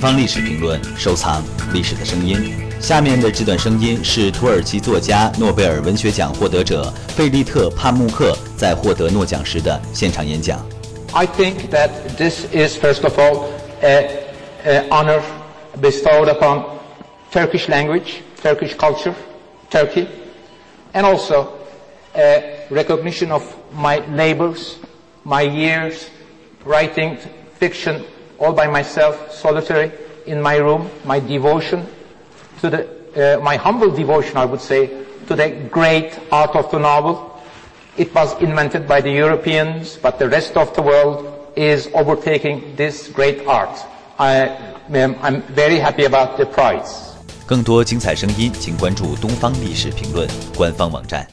方历史评论，收藏历史的声音。下面的这段声音是土耳其作家、诺贝尔文学奖获得者贝利特·帕穆克在获得诺奖时的现场演讲。I think that this is first of all a, a honor bestowed upon Turkish language, Turkish culture, Turkey, and also a recognition of my labors, my years writing fiction all by myself, solitary, in my room, my devotion to the, uh, my humble devotion, I would say, to the great art of the novel. It was invented by the Europeans, but the rest of the world is overtaking this great art. I, I'm very happy about the prize. 更多精彩声音，请关注东方历史评论官方网站。